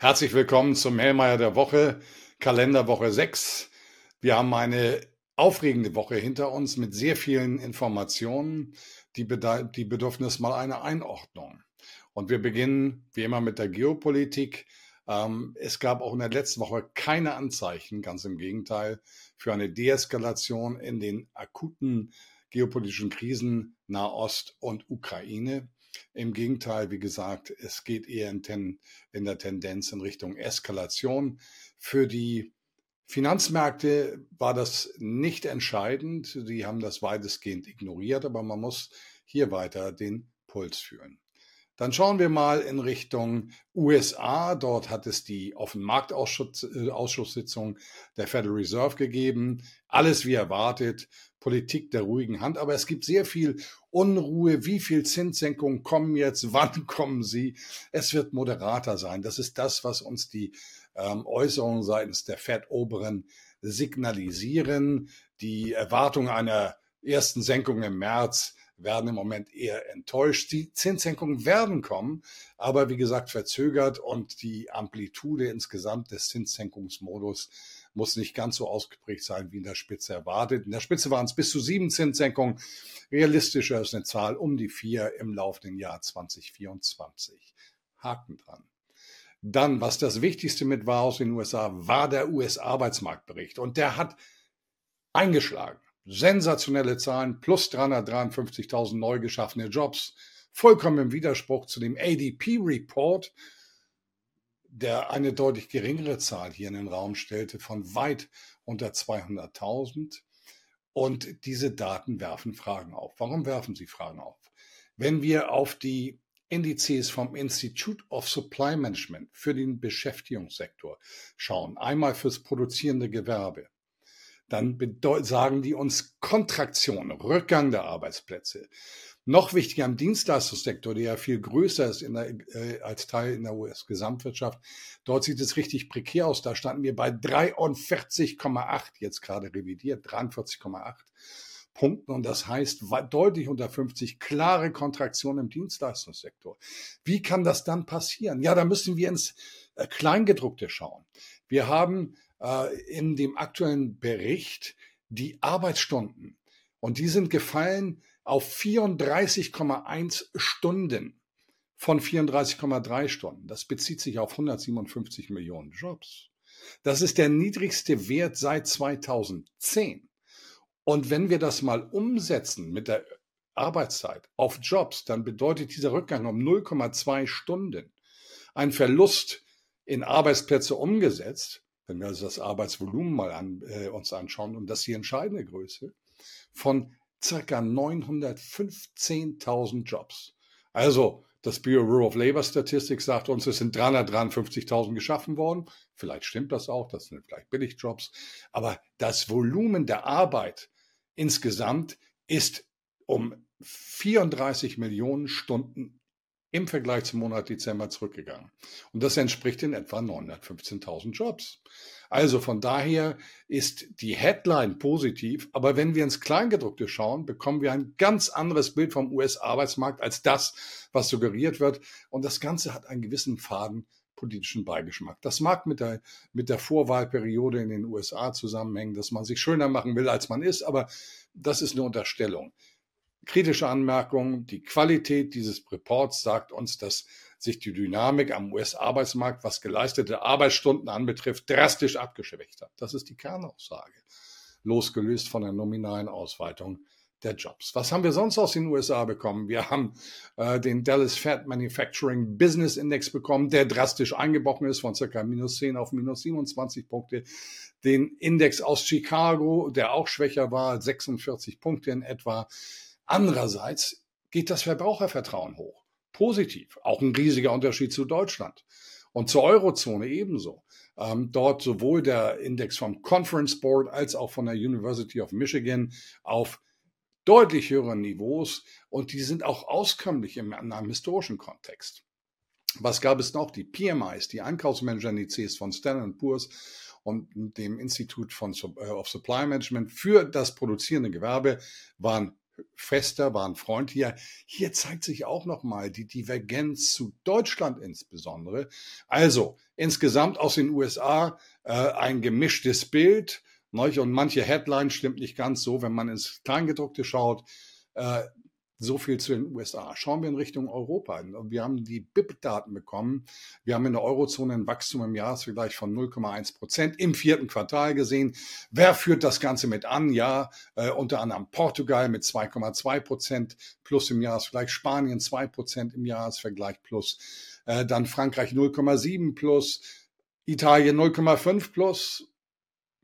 Herzlich willkommen zum Hellmeier der Woche, Kalenderwoche 6. Wir haben eine aufregende Woche hinter uns mit sehr vielen Informationen, die, die bedürfen mal einer Einordnung. Und wir beginnen wie immer mit der Geopolitik. Ähm, es gab auch in der letzten Woche keine Anzeichen, ganz im Gegenteil, für eine Deeskalation in den akuten geopolitischen Krisen Nahost und Ukraine. Im Gegenteil, wie gesagt, es geht eher in, ten, in der Tendenz in Richtung Eskalation. Für die Finanzmärkte war das nicht entscheidend. Die haben das weitestgehend ignoriert, aber man muss hier weiter den Puls führen. Dann schauen wir mal in Richtung USA. Dort hat es die Offenmarktausschusssitzung äh, der Federal Reserve gegeben. Alles wie erwartet. Politik der ruhigen Hand. Aber es gibt sehr viel Unruhe. Wie viel Zinssenkungen kommen jetzt? Wann kommen sie? Es wird moderater sein. Das ist das, was uns die ähm, Äußerungen seitens der Fed-Oberen signalisieren. Die Erwartung einer ersten Senkung im März werden im Moment eher enttäuscht. Die Zinssenkungen werden kommen, aber wie gesagt verzögert und die Amplitude insgesamt des Zinssenkungsmodus muss nicht ganz so ausgeprägt sein wie in der Spitze erwartet. In der Spitze waren es bis zu sieben Zinssenkungen. Realistischer ist eine Zahl um die vier im laufenden Jahr 2024. Haken dran. Dann, was das Wichtigste mit war aus den USA, war der US-Arbeitsmarktbericht. Und der hat eingeschlagen. Sensationelle Zahlen, plus 353.000 neu geschaffene Jobs. Vollkommen im Widerspruch zu dem ADP-Report, der eine deutlich geringere Zahl hier in den Raum stellte, von weit unter 200.000. Und diese Daten werfen Fragen auf. Warum werfen sie Fragen auf? Wenn wir auf die Indizes vom Institute of Supply Management für den Beschäftigungssektor schauen, einmal fürs produzierende Gewerbe, dann sagen die uns Kontraktion, Rückgang der Arbeitsplätze. Noch wichtiger im Dienstleistungssektor, der ja viel größer ist der, äh, als Teil in der US-Gesamtwirtschaft. Dort sieht es richtig prekär aus. Da standen wir bei 43,8, jetzt gerade revidiert, 43,8 Punkten. Und das heißt deutlich unter 50, klare Kontraktion im Dienstleistungssektor. Wie kann das dann passieren? Ja, da müssen wir ins äh, Kleingedruckte schauen. Wir haben in dem aktuellen Bericht die Arbeitsstunden. Und die sind gefallen auf 34,1 Stunden von 34,3 Stunden. Das bezieht sich auf 157 Millionen Jobs. Das ist der niedrigste Wert seit 2010. Und wenn wir das mal umsetzen mit der Arbeitszeit auf Jobs, dann bedeutet dieser Rückgang um 0,2 Stunden ein Verlust in Arbeitsplätze umgesetzt, wenn wir also das Arbeitsvolumen mal an, äh, uns anschauen, und das ist die entscheidende Größe, von circa 915.000 Jobs. Also das Bureau of Labor Statistics sagt uns, es sind 353.000 geschaffen worden. Vielleicht stimmt das auch, das sind vielleicht Billigjobs. Aber das Volumen der Arbeit insgesamt ist um 34 Millionen Stunden im Vergleich zum Monat Dezember zurückgegangen. Und das entspricht in etwa 915.000 Jobs. Also von daher ist die Headline positiv, aber wenn wir ins Kleingedruckte schauen, bekommen wir ein ganz anderes Bild vom US-Arbeitsmarkt als das, was suggeriert wird. Und das Ganze hat einen gewissen Faden politischen Beigeschmack. Das mag mit der, mit der Vorwahlperiode in den USA zusammenhängen, dass man sich schöner machen will, als man ist, aber das ist eine Unterstellung kritische Anmerkung. Die Qualität dieses Reports sagt uns, dass sich die Dynamik am US-Arbeitsmarkt, was geleistete Arbeitsstunden anbetrifft, drastisch abgeschwächt hat. Das ist die Kernaussage, losgelöst von der nominalen Ausweitung der Jobs. Was haben wir sonst aus den USA bekommen? Wir haben äh, den Dallas Fed Manufacturing Business Index bekommen, der drastisch eingebrochen ist von circa minus 10 auf minus 27 Punkte. Den Index aus Chicago, der auch schwächer war, 46 Punkte in etwa. Andererseits geht das Verbrauchervertrauen hoch. Positiv. Auch ein riesiger Unterschied zu Deutschland. Und zur Eurozone ebenso. Ähm, dort sowohl der Index vom Conference Board als auch von der University of Michigan auf deutlich höheren Niveaus und die sind auch auskömmlich in einem historischen Kontext. Was gab es noch? Die PMIs, die Einkaufsmanager-Indizes von Standard Poor's und dem Institut von, äh, of Supply Management für das produzierende Gewerbe waren fester, war ein Freund hier. Hier zeigt sich auch nochmal die Divergenz zu Deutschland insbesondere. Also insgesamt aus den USA äh, ein gemischtes Bild. Und manche Headline stimmt nicht ganz so, wenn man ins Kleingedruckte schaut. Äh, so viel zu den USA. Schauen wir in Richtung Europa. Wir haben die BIP-Daten bekommen. Wir haben in der Eurozone ein Wachstum im Jahresvergleich von 0,1 Prozent im vierten Quartal gesehen. Wer führt das Ganze mit an? Ja, äh, unter anderem Portugal mit 2,2 Prozent plus im Jahresvergleich, Spanien 2 Prozent im Jahresvergleich plus, äh, dann Frankreich 0,7 plus, Italien 0,5 plus,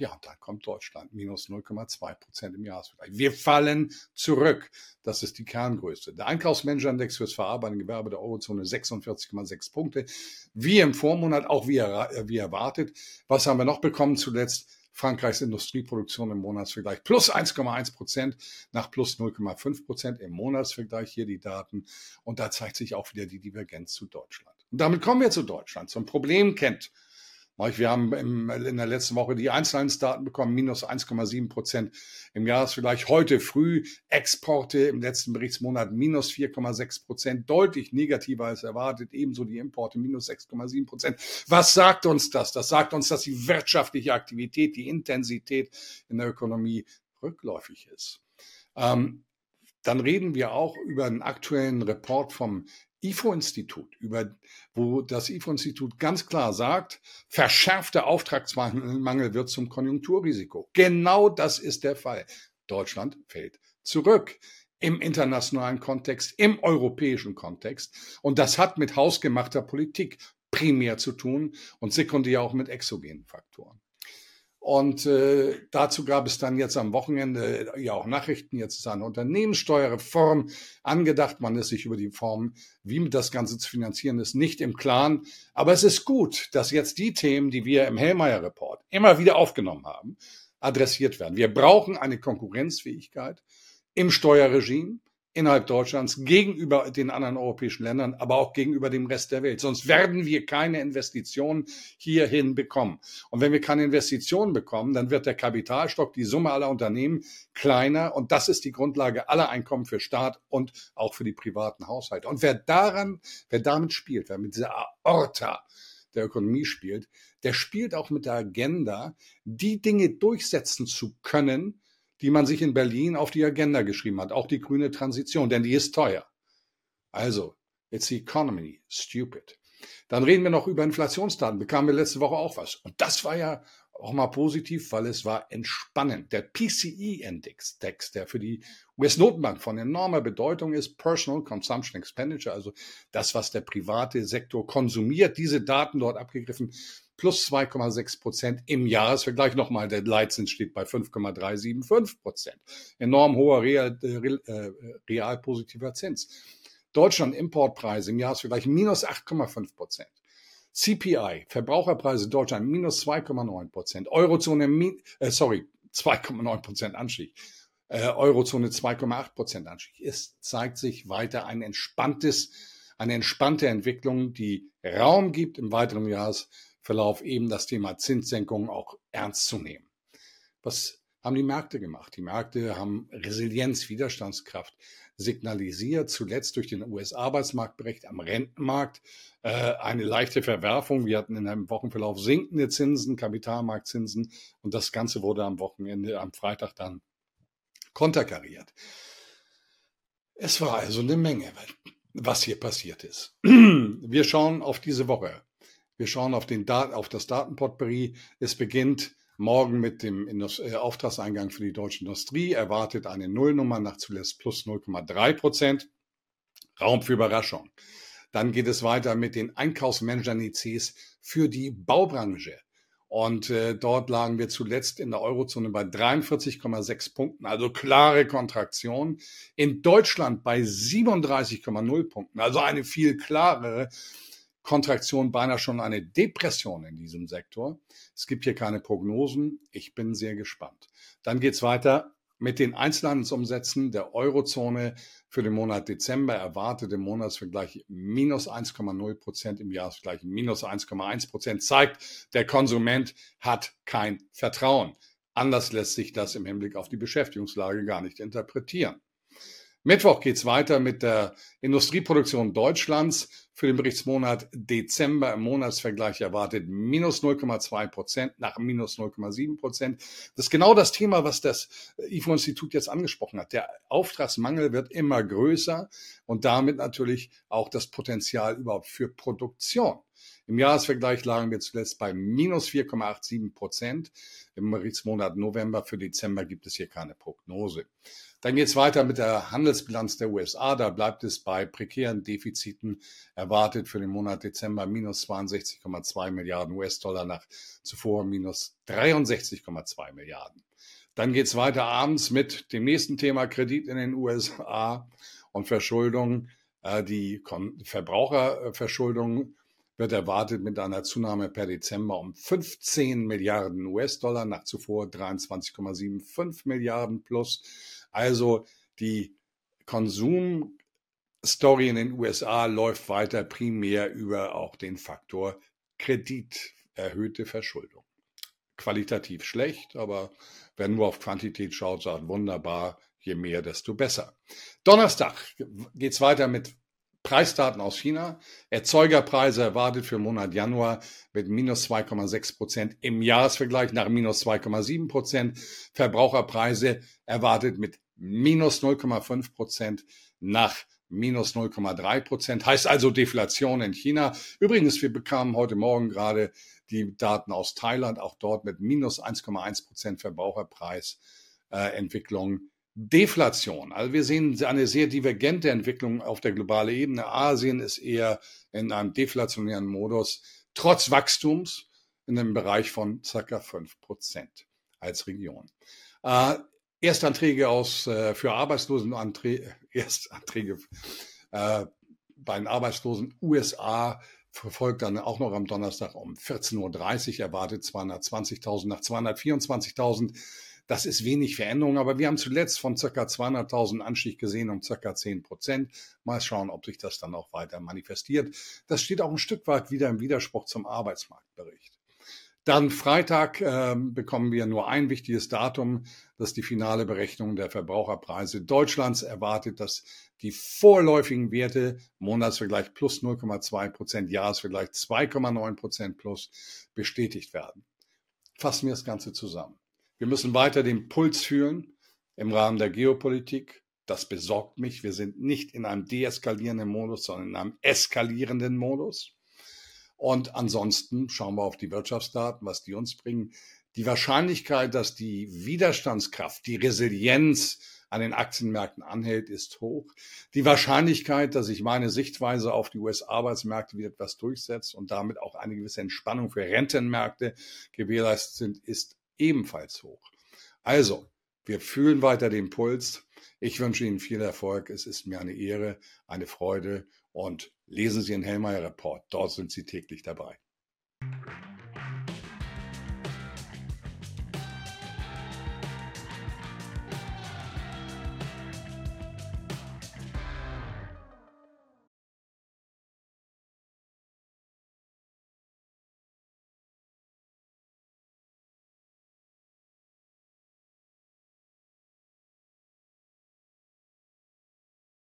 ja, da kommt Deutschland minus 0,2 Prozent im Jahresvergleich. Wir fallen zurück. Das ist die Kerngröße. Der Einkaufsmanager-Index fürs verarbeitende Gewerbe der Eurozone 46,6 Punkte. Wie im Vormonat, auch wie, er, wie erwartet. Was haben wir noch bekommen zuletzt? Frankreichs Industrieproduktion im Monatsvergleich plus 1,1 Prozent nach plus 0,5 Prozent im Monatsvergleich. Hier die Daten. Und da zeigt sich auch wieder die Divergenz zu Deutschland. Und damit kommen wir zu Deutschland. Zum Problem kennt wir haben in der letzten Woche die Einzelhandelsdaten bekommen, minus 1,7 Prozent im Jahresvergleich. Heute früh Exporte im letzten Berichtsmonat minus 4,6 Prozent, deutlich negativer als erwartet. Ebenso die Importe minus 6,7 Prozent. Was sagt uns das? Das sagt uns, dass die wirtschaftliche Aktivität, die Intensität in der Ökonomie rückläufig ist. Ähm, dann reden wir auch über einen aktuellen Report vom IFO-Institut, über, wo das IFO-Institut ganz klar sagt, verschärfter Auftragsmangel wird zum Konjunkturrisiko. Genau das ist der Fall. Deutschland fällt zurück im internationalen Kontext, im europäischen Kontext. Und das hat mit hausgemachter Politik primär zu tun und sekundär auch mit exogenen Faktoren. Und äh, dazu gab es dann jetzt am Wochenende äh, ja auch Nachrichten. Jetzt ist eine Unternehmenssteuerreform angedacht. Man ist sich über die Form, wie das Ganze zu finanzieren ist, nicht im Klaren. Aber es ist gut, dass jetzt die Themen, die wir im Hellmeier-Report immer wieder aufgenommen haben, adressiert werden. Wir brauchen eine Konkurrenzfähigkeit im Steuerregime innerhalb Deutschlands gegenüber den anderen europäischen Ländern, aber auch gegenüber dem Rest der Welt. Sonst werden wir keine Investitionen hierhin bekommen. Und wenn wir keine Investitionen bekommen, dann wird der Kapitalstock, die Summe aller Unternehmen kleiner. Und das ist die Grundlage aller Einkommen für Staat und auch für die privaten Haushalte. Und wer daran, wer damit spielt, wer mit dieser Aorta der Ökonomie spielt, der spielt auch mit der Agenda, die Dinge durchsetzen zu können, die man sich in Berlin auf die Agenda geschrieben hat, auch die grüne Transition, denn die ist teuer. Also, it's the economy, stupid. Dann reden wir noch über Inflationsdaten. Bekamen wir letzte Woche auch was. Und das war ja auch mal positiv, weil es war entspannend. Der PCE-Index, der für die US-Notenbank von enormer Bedeutung ist, Personal Consumption Expenditure, also das, was der private Sektor konsumiert, diese Daten dort abgegriffen, plus 2,6 Prozent im Jahresvergleich. Nochmal, der Leitzins steht bei 5,375 Prozent. Enorm hoher real, äh, äh, real positiver Zins. Deutschland Importpreise im Jahresvergleich minus 8,5 Prozent. CPI, Verbraucherpreise Deutschland minus 2,9 Prozent. Eurozone, äh, sorry, 2,9 Prozent Anstieg. Äh, Eurozone 2,8 Prozent Anstieg. Es zeigt sich weiter ein entspanntes, eine entspannte Entwicklung, die Raum gibt im weiteren Jahres Verlauf eben das Thema Zinssenkung auch ernst zu nehmen. Was haben die Märkte gemacht? Die Märkte haben Resilienz, Widerstandskraft signalisiert, zuletzt durch den US-Arbeitsmarktbericht am Rentenmarkt äh, eine leichte Verwerfung. Wir hatten in einem Wochenverlauf sinkende Zinsen, Kapitalmarktzinsen und das Ganze wurde am Wochenende, am Freitag dann konterkariert. Es war also eine Menge, was hier passiert ist. Wir schauen auf diese Woche. Wir schauen auf, den Dat auf das Datenpotpourri. Es beginnt morgen mit dem Indust äh, Auftragseingang für die deutsche Industrie. Erwartet eine Nullnummer nach zuletzt plus 0,3 Prozent. Raum für Überraschung. Dann geht es weiter mit den Einkaufsmanager-Indizes für die Baubranche. Und äh, dort lagen wir zuletzt in der Eurozone bei 43,6 Punkten, also klare Kontraktion. In Deutschland bei 37,0 Punkten, also eine viel klarere. Kontraktion, beinahe schon eine Depression in diesem Sektor. Es gibt hier keine Prognosen. Ich bin sehr gespannt. Dann geht es weiter mit den Einzelhandelsumsätzen der Eurozone für den Monat Dezember erwartet im Monatsvergleich minus 1,0 Prozent, im Jahresvergleich minus 1,1 Prozent, zeigt, der Konsument hat kein Vertrauen. Anders lässt sich das im Hinblick auf die Beschäftigungslage gar nicht interpretieren. Mittwoch geht's weiter mit der Industrieproduktion Deutschlands. Für den Berichtsmonat Dezember im Monatsvergleich erwartet minus 0,2 Prozent nach minus 0,7 Prozent. Das ist genau das Thema, was das IFO-Institut jetzt angesprochen hat. Der Auftragsmangel wird immer größer und damit natürlich auch das Potenzial überhaupt für Produktion. Im Jahresvergleich lagen wir zuletzt bei minus 4,87 Prozent. Im Berichtsmonat November für Dezember gibt es hier keine Prognose. Dann geht es weiter mit der Handelsbilanz der USA. Da bleibt es bei prekären Defiziten erwartet für den Monat Dezember minus 62,2 Milliarden US-Dollar nach zuvor minus 63,2 Milliarden. Dann geht es weiter abends mit dem nächsten Thema Kredit in den USA und Verschuldung. Äh, die Verbraucherverschuldung wird erwartet mit einer Zunahme per Dezember um 15 Milliarden US-Dollar nach zuvor 23,75 Milliarden plus. Also die Konsumstory in den USA läuft weiter primär über auch den Faktor Kredit, erhöhte Verschuldung. Qualitativ schlecht, aber wer nur auf Quantität schaut, sagt wunderbar, je mehr, desto besser. Donnerstag geht es weiter mit Preisdaten aus China. Erzeugerpreise erwartet für Monat Januar mit minus 2,6 Prozent im Jahresvergleich nach minus 2,7 Prozent. Verbraucherpreise erwartet mit minus 0,5 Prozent nach minus 0,3 Prozent. Heißt also Deflation in China. Übrigens, wir bekamen heute Morgen gerade die Daten aus Thailand, auch dort mit minus 1,1 Prozent Verbraucherpreisentwicklung. Äh, Deflation. Also wir sehen eine sehr divergente Entwicklung auf der globalen Ebene. Asien ist eher in einem deflationären Modus, trotz Wachstums in einem Bereich von circa fünf Prozent als Region. Erstanträge aus, äh, für Arbeitslosenanträge, Erstanträge äh, bei den Arbeitslosen USA verfolgt dann auch noch am Donnerstag um 14.30 Uhr, erwartet 220.000 nach 224.000 das ist wenig Veränderung, aber wir haben zuletzt von circa 200.000 Anstieg gesehen um circa 10 Prozent. Mal schauen, ob sich das dann auch weiter manifestiert. Das steht auch ein Stück weit wieder im Widerspruch zum Arbeitsmarktbericht. Dann Freitag äh, bekommen wir nur ein wichtiges Datum, das ist die finale Berechnung der Verbraucherpreise Deutschlands erwartet, dass die vorläufigen Werte Monatsvergleich plus 0,2 Prozent, Jahresvergleich 2,9 Prozent plus bestätigt werden. Fassen wir das Ganze zusammen. Wir müssen weiter den Puls fühlen im Rahmen der Geopolitik. Das besorgt mich. Wir sind nicht in einem deeskalierenden Modus, sondern in einem eskalierenden Modus. Und ansonsten schauen wir auf die Wirtschaftsdaten, was die uns bringen. Die Wahrscheinlichkeit, dass die Widerstandskraft, die Resilienz an den Aktienmärkten anhält, ist hoch. Die Wahrscheinlichkeit, dass sich meine Sichtweise auf die US-Arbeitsmärkte wieder etwas durchsetzt und damit auch eine gewisse Entspannung für Rentenmärkte gewährleistet sind, ist ebenfalls hoch. Also, wir fühlen weiter den Puls. Ich wünsche Ihnen viel Erfolg. Es ist mir eine Ehre, eine Freude und lesen Sie den Hellmeier Report. Dort sind Sie täglich dabei.